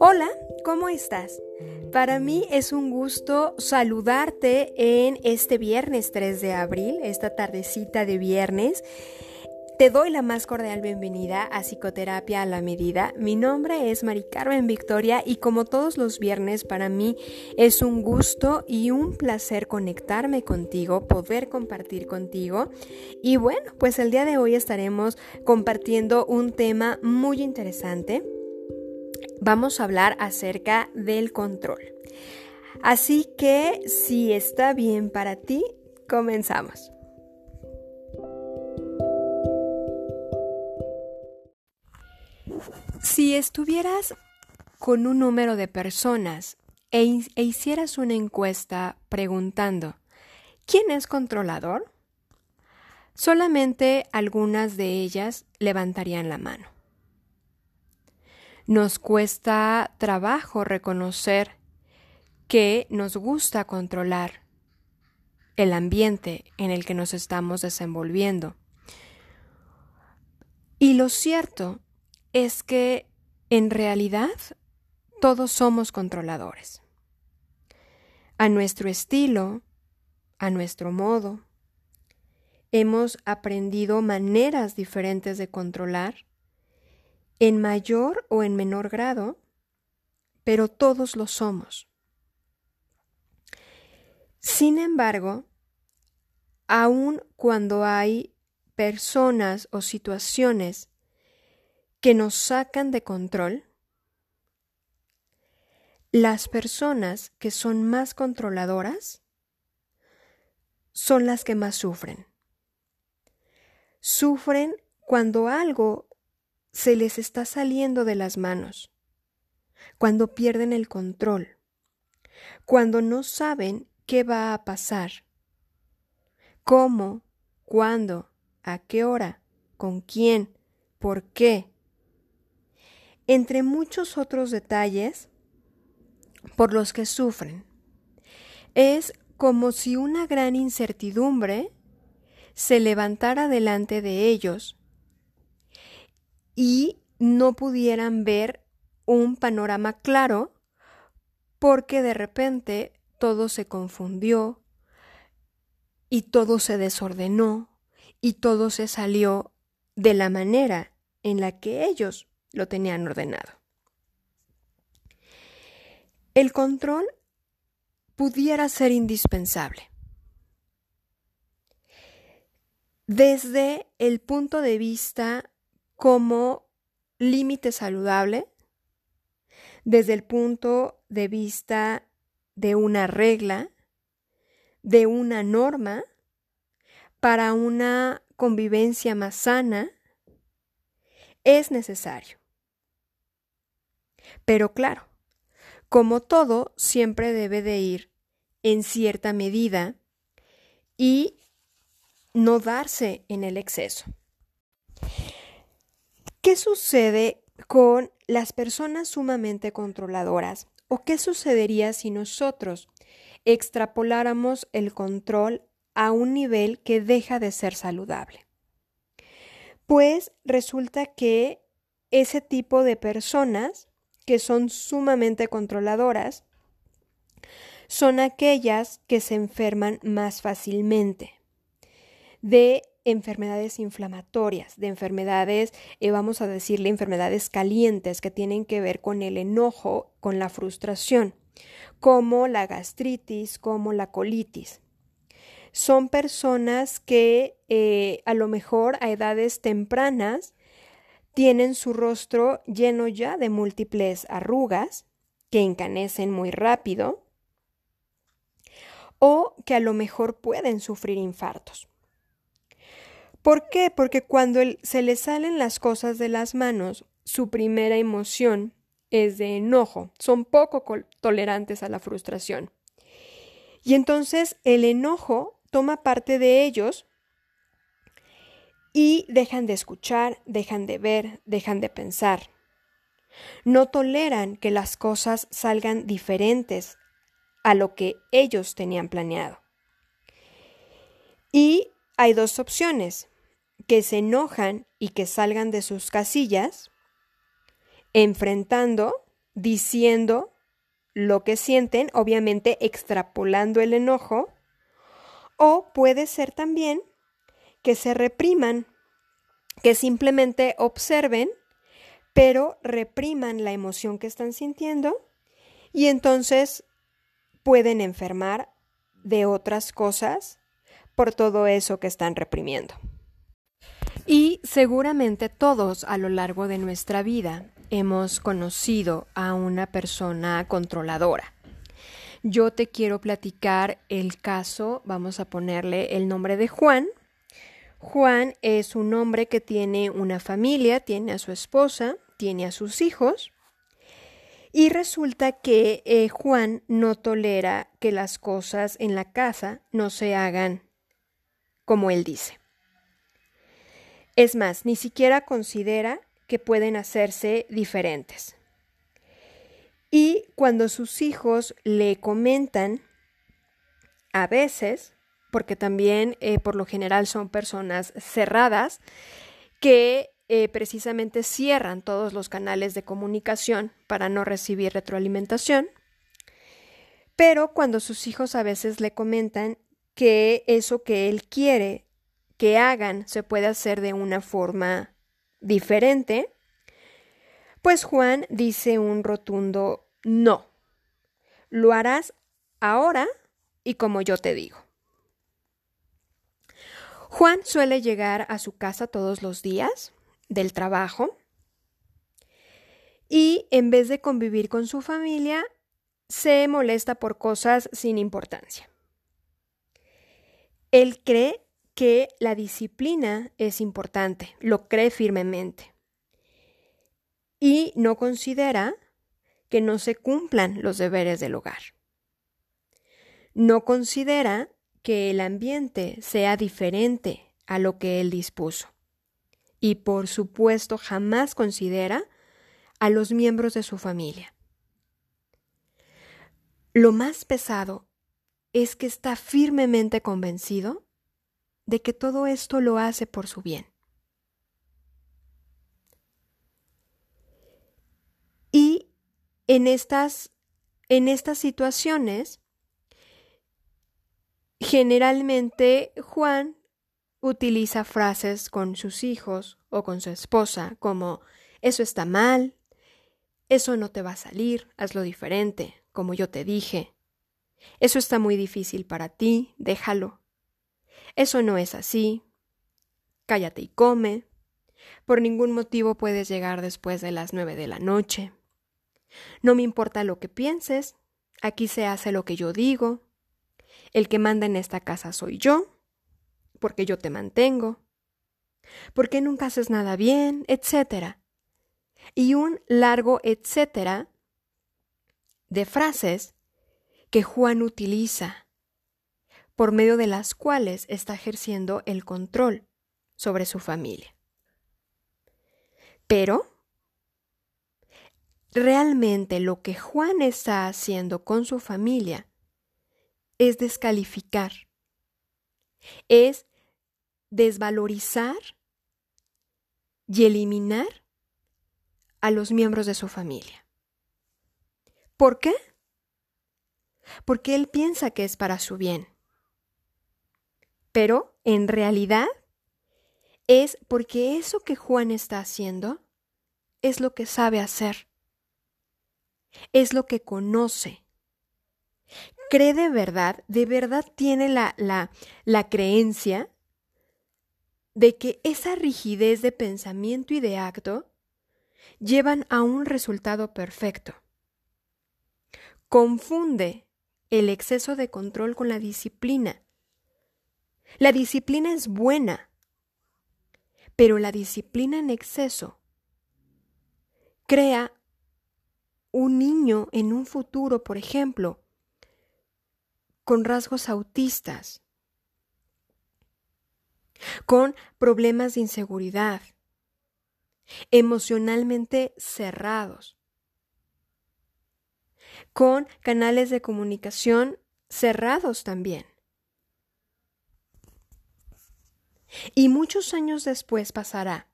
Hola, ¿cómo estás? Para mí es un gusto saludarte en este viernes 3 de abril, esta tardecita de viernes. Te doy la más cordial bienvenida a Psicoterapia a la Medida. Mi nombre es Mari Carmen Victoria y como todos los viernes para mí es un gusto y un placer conectarme contigo, poder compartir contigo. Y bueno, pues el día de hoy estaremos compartiendo un tema muy interesante. Vamos a hablar acerca del control. Así que si está bien para ti, comenzamos. Si estuvieras con un número de personas e, e, hicieras una encuesta preguntando ¿quién es controlador? Solamente algunas de ellas levantarían la mano. Nos cuesta trabajo reconocer que nos gusta controlar el ambiente en el que nos estamos desenvolviendo. Y lo cierto es que en realidad todos somos controladores. A nuestro estilo, a nuestro modo, hemos aprendido maneras diferentes de controlar, en mayor o en menor grado, pero todos lo somos. Sin embargo, aun cuando hay personas o situaciones que nos sacan de control, las personas que son más controladoras son las que más sufren. Sufren cuando algo se les está saliendo de las manos, cuando pierden el control, cuando no saben qué va a pasar, cómo, cuándo, a qué hora, con quién, por qué entre muchos otros detalles por los que sufren. Es como si una gran incertidumbre se levantara delante de ellos y no pudieran ver un panorama claro porque de repente todo se confundió y todo se desordenó y todo se salió de la manera en la que ellos lo tenían ordenado. El control pudiera ser indispensable. Desde el punto de vista como límite saludable, desde el punto de vista de una regla, de una norma, para una convivencia más sana, es necesario. Pero claro, como todo, siempre debe de ir en cierta medida y no darse en el exceso. ¿Qué sucede con las personas sumamente controladoras? ¿O qué sucedería si nosotros extrapoláramos el control a un nivel que deja de ser saludable? Pues resulta que ese tipo de personas que son sumamente controladoras son aquellas que se enferman más fácilmente de enfermedades inflamatorias, de enfermedades, eh, vamos a decirle, enfermedades calientes que tienen que ver con el enojo, con la frustración, como la gastritis, como la colitis. Son personas que eh, a lo mejor a edades tempranas tienen su rostro lleno ya de múltiples arrugas que encanecen muy rápido o que a lo mejor pueden sufrir infartos. ¿Por qué? Porque cuando se les salen las cosas de las manos, su primera emoción es de enojo, son poco tolerantes a la frustración. Y entonces el enojo toma parte de ellos y dejan de escuchar, dejan de ver, dejan de pensar. No toleran que las cosas salgan diferentes a lo que ellos tenían planeado. Y hay dos opciones, que se enojan y que salgan de sus casillas, enfrentando diciendo lo que sienten, obviamente extrapolando el enojo, o puede ser también que se repriman, que simplemente observen, pero repriman la emoción que están sintiendo y entonces pueden enfermar de otras cosas por todo eso que están reprimiendo. Seguramente todos a lo largo de nuestra vida hemos conocido a una persona controladora. Yo te quiero platicar el caso, vamos a ponerle el nombre de Juan. Juan es un hombre que tiene una familia, tiene a su esposa, tiene a sus hijos, y resulta que eh, Juan no tolera que las cosas en la casa no se hagan como él dice. Es más, ni siquiera considera que pueden hacerse diferentes. Y cuando sus hijos le comentan, a veces, porque también eh, por lo general son personas cerradas, que eh, precisamente cierran todos los canales de comunicación para no recibir retroalimentación. Pero cuando sus hijos a veces le comentan que eso que él quiere que hagan se puede hacer de una forma diferente, pues Juan dice un rotundo no. Lo harás ahora y como yo te digo. Juan suele llegar a su casa todos los días del trabajo y en vez de convivir con su familia, se molesta por cosas sin importancia. Él cree que la disciplina es importante, lo cree firmemente y no considera que no se cumplan los deberes del hogar. No considera que el ambiente sea diferente a lo que él dispuso y por supuesto jamás considera a los miembros de su familia. Lo más pesado es que está firmemente convencido de que todo esto lo hace por su bien. Y en estas, en estas situaciones, generalmente Juan utiliza frases con sus hijos o con su esposa como eso está mal, eso no te va a salir, hazlo diferente, como yo te dije. Eso está muy difícil para ti, déjalo. Eso no es así. Cállate y come. Por ningún motivo puedes llegar después de las nueve de la noche. No me importa lo que pienses, aquí se hace lo que yo digo. El que manda en esta casa soy yo porque yo te mantengo, porque nunca haces nada bien, etcétera. Y un largo etcétera de frases que Juan utiliza, por medio de las cuales está ejerciendo el control sobre su familia. Pero, realmente lo que Juan está haciendo con su familia es descalificar, es desvalorizar y eliminar a los miembros de su familia. ¿Por qué? Porque él piensa que es para su bien. Pero, en realidad, es porque eso que Juan está haciendo es lo que sabe hacer. Es lo que conoce. Cree de verdad, de verdad tiene la, la, la creencia de que esa rigidez de pensamiento y de acto llevan a un resultado perfecto. Confunde el exceso de control con la disciplina. La disciplina es buena, pero la disciplina en exceso crea un niño en un futuro, por ejemplo, con rasgos autistas, con problemas de inseguridad, emocionalmente cerrados, con canales de comunicación cerrados también. Y muchos años después pasará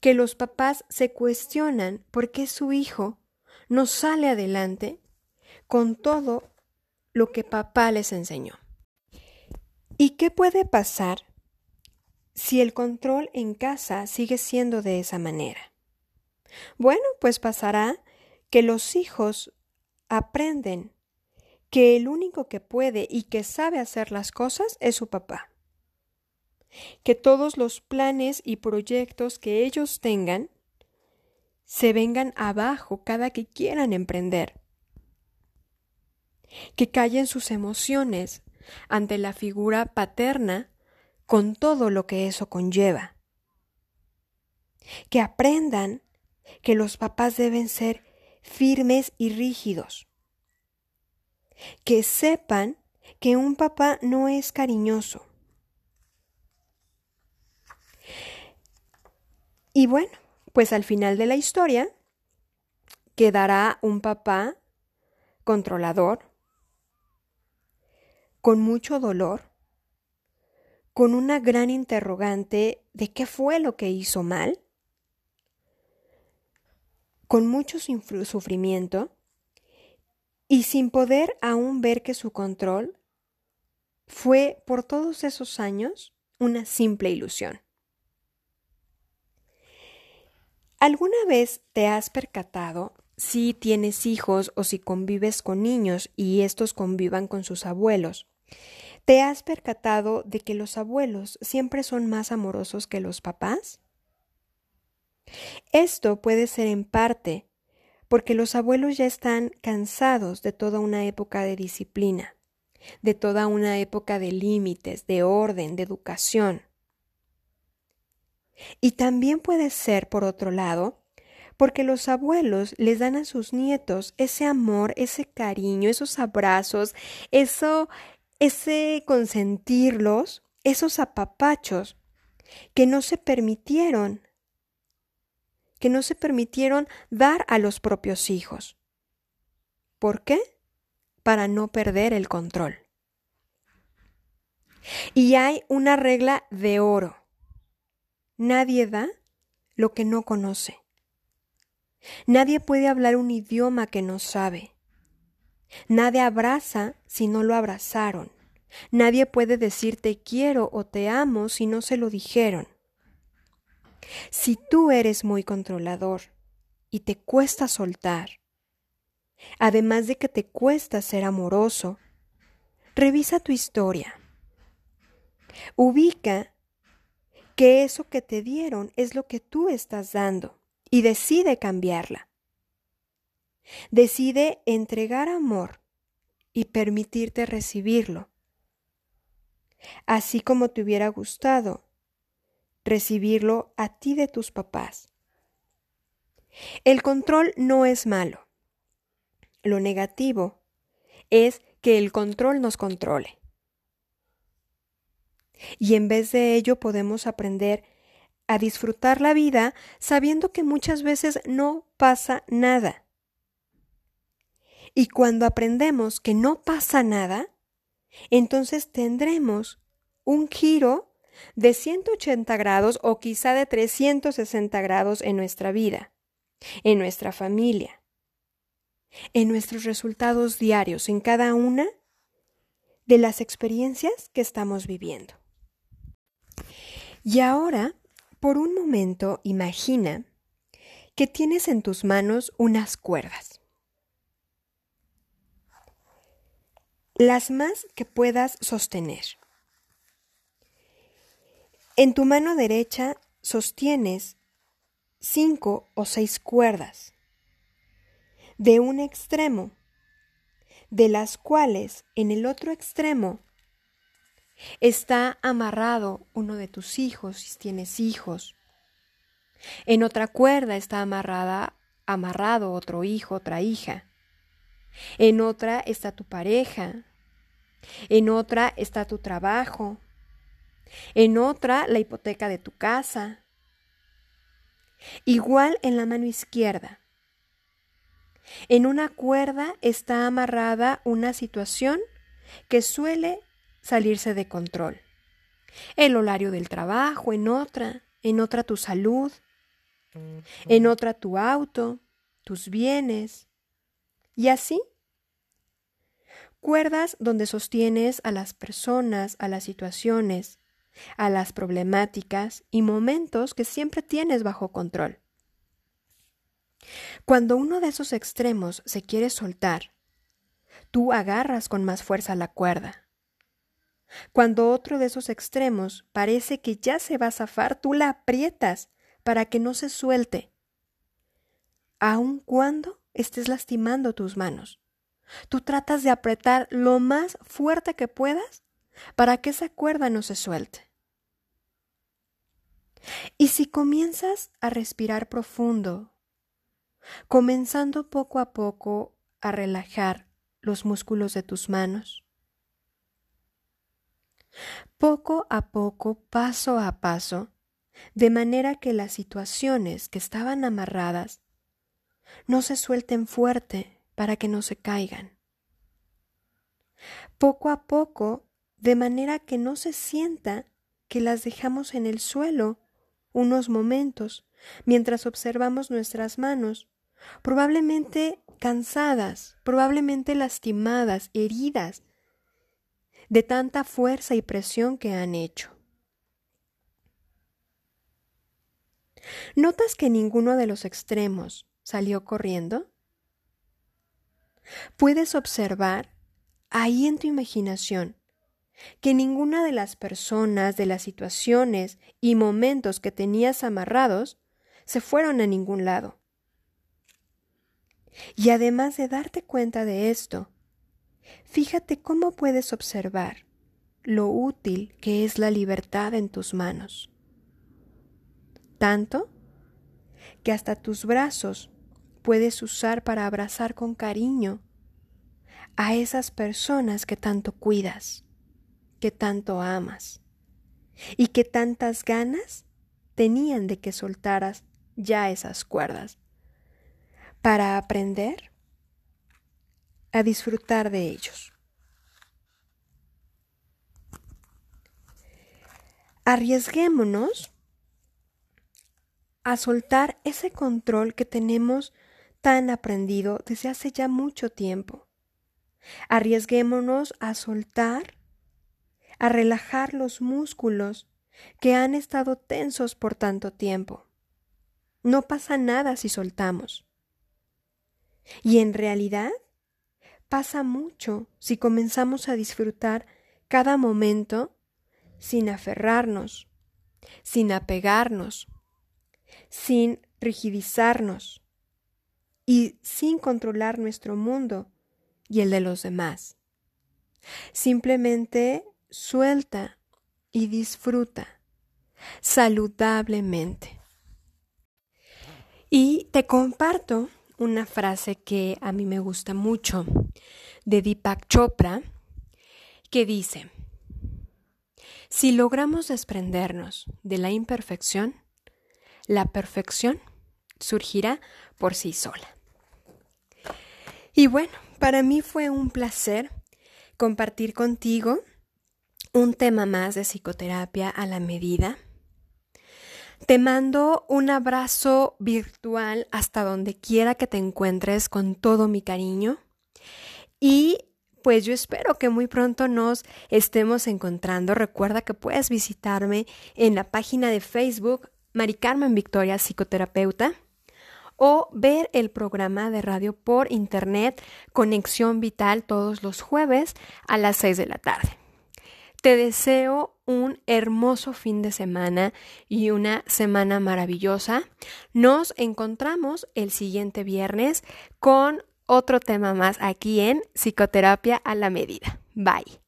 que los papás se cuestionan por qué su hijo no sale adelante con todo lo que papá les enseñó. ¿Y qué puede pasar si el control en casa sigue siendo de esa manera? Bueno, pues pasará que los hijos aprenden que el único que puede y que sabe hacer las cosas es su papá. Que todos los planes y proyectos que ellos tengan se vengan abajo cada que quieran emprender. Que callen sus emociones ante la figura paterna con todo lo que eso conlleva. Que aprendan que los papás deben ser firmes y rígidos. Que sepan que un papá no es cariñoso. Y bueno, pues al final de la historia quedará un papá controlador, con mucho dolor, con una gran interrogante de qué fue lo que hizo mal, con mucho sufrimiento y sin poder aún ver que su control fue por todos esos años una simple ilusión. ¿Alguna vez te has percatado si tienes hijos o si convives con niños y estos convivan con sus abuelos? ¿Te has percatado de que los abuelos siempre son más amorosos que los papás? Esto puede ser en parte porque los abuelos ya están cansados de toda una época de disciplina, de toda una época de límites, de orden, de educación. Y también puede ser, por otro lado, porque los abuelos les dan a sus nietos ese amor, ese cariño, esos abrazos, eso, ese consentirlos, esos apapachos que no se permitieron, que no se permitieron dar a los propios hijos. ¿Por qué? Para no perder el control. Y hay una regla de oro. Nadie da lo que no conoce. Nadie puede hablar un idioma que no sabe. Nadie abraza si no lo abrazaron. Nadie puede decir te quiero o te amo si no se lo dijeron. Si tú eres muy controlador y te cuesta soltar, además de que te cuesta ser amoroso, revisa tu historia. Ubica que eso que te dieron es lo que tú estás dando y decide cambiarla. Decide entregar amor y permitirte recibirlo, así como te hubiera gustado recibirlo a ti de tus papás. El control no es malo. Lo negativo es que el control nos controle. Y en vez de ello podemos aprender a disfrutar la vida sabiendo que muchas veces no pasa nada. Y cuando aprendemos que no pasa nada, entonces tendremos un giro de 180 grados o quizá de 360 grados en nuestra vida, en nuestra familia, en nuestros resultados diarios, en cada una de las experiencias que estamos viviendo. Y ahora, por un momento, imagina que tienes en tus manos unas cuerdas. Las más que puedas sostener. En tu mano derecha sostienes cinco o seis cuerdas de un extremo, de las cuales en el otro extremo Está amarrado uno de tus hijos si tienes hijos. En otra cuerda está amarrada, amarrado otro hijo, otra hija. En otra está tu pareja. En otra está tu trabajo. En otra la hipoteca de tu casa. Igual en la mano izquierda. En una cuerda está amarrada una situación que suele salirse de control. El horario del trabajo, en otra, en otra tu salud, en otra tu auto, tus bienes, Y así, cuerdas donde sostienes a las personas, a las situaciones, a las problemáticas y momentos que siempre tienes bajo control. Cuando uno de esos extremos se quiere soltar, tú agarras con más fuerza la cuerda. Cuando otro de esos extremos parece que ya se va a zafar, tú la aprietas para que no se suelte, aun cuando estés lastimando tus manos. Tú tratas de apretar lo más fuerte que puedas para que esa cuerda no se suelte. Y si comienzas a respirar profundo, comenzando poco a poco a relajar los músculos de tus manos, poco a poco, paso a paso, de manera que las situaciones que estaban amarradas no se suelten fuerte para que no se caigan. Poco a poco, de manera que no se sienta que las dejamos en el suelo unos momentos mientras observamos nuestras manos, probablemente cansadas, probablemente lastimadas, heridas, de tanta fuerza y presión que han hecho. ¿Notas que ninguno de los extremos salió corriendo? Puedes observar ahí en tu imaginación que ninguna de las personas, de las situaciones y momentos que tenías amarrados se fueron a ningún lado. Y además de darte cuenta de esto, Fíjate cómo puedes observar lo útil que es la libertad en tus manos. Tanto que hasta tus brazos puedes usar para abrazar con cariño a esas personas que tanto cuidas, que tanto amas y que tantas ganas tenían de que soltaras ya esas cuerdas para aprender a disfrutar de ellos. Arriesguémonos a soltar ese control que tenemos tan aprendido desde hace ya mucho tiempo. Arriesguémonos a soltar, a relajar los músculos que han estado tensos por tanto tiempo. No pasa nada si soltamos. Y en realidad pasa mucho si comenzamos a disfrutar cada momento sin aferrarnos, sin apegarnos, sin rigidizarnos y sin controlar nuestro mundo y el de los demás. Simplemente suelta y disfruta saludablemente. Y te comparto una frase que a mí me gusta mucho de Deepak Chopra que dice, si logramos desprendernos de la imperfección, la perfección surgirá por sí sola. Y bueno, para mí fue un placer compartir contigo un tema más de psicoterapia a la medida te mando un abrazo virtual hasta donde quiera que te encuentres con todo mi cariño y pues yo espero que muy pronto nos estemos encontrando. Recuerda que puedes visitarme en la página de Facebook Mari Carmen Victoria Psicoterapeuta o ver el programa de radio por internet Conexión Vital todos los jueves a las 6 de la tarde. Te deseo un hermoso fin de semana y una semana maravillosa. Nos encontramos el siguiente viernes con otro tema más aquí en Psicoterapia a la Medida. Bye.